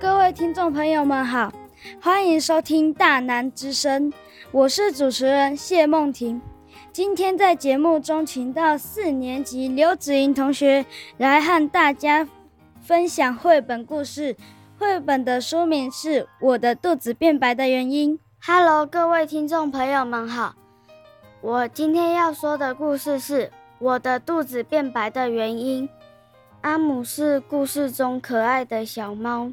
各位听众朋友们好，欢迎收听大南之声，我是主持人谢梦婷。今天在节目中请到四年级刘子莹同学来和大家分享绘本故事。绘本的书名是《我的肚子变白的原因》。Hello，各位听众朋友们好，我今天要说的故事是《我的肚子变白的原因》。阿姆是故事中可爱的小猫，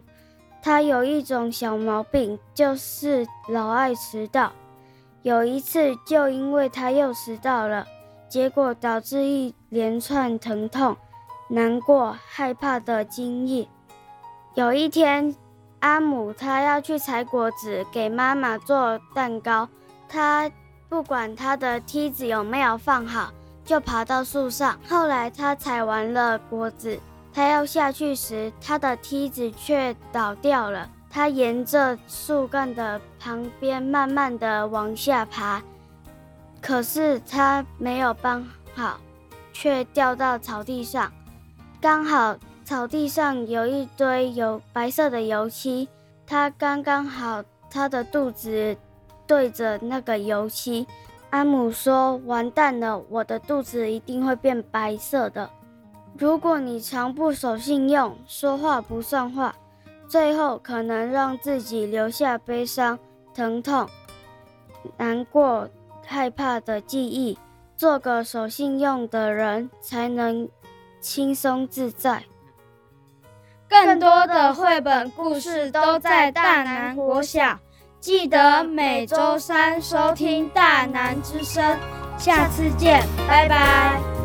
他有一种小毛病，就是老爱迟到。有一次，就因为他又迟到了，结果导致一连串疼痛、难过、害怕的经历。有一天，阿姆他要去采果子给妈妈做蛋糕，他不管他的梯子有没有放好。就爬到树上。后来他采完了果子，他要下去时，他的梯子却倒掉了。他沿着树干的旁边慢慢的往下爬，可是他没有搬好，却掉到草地上。刚好草地上有一堆油白色的油漆，他刚刚好他的肚子对着那个油漆。阿姆说：“完蛋了，我的肚子一定会变白色的。如果你常不守信用，说话不算话，最后可能让自己留下悲伤、疼痛、难过、害怕的记忆。做个守信用的人，才能轻松自在。”更多的绘本故事都在大南国小。记得每周三收听《大南之声》，下次见，拜拜。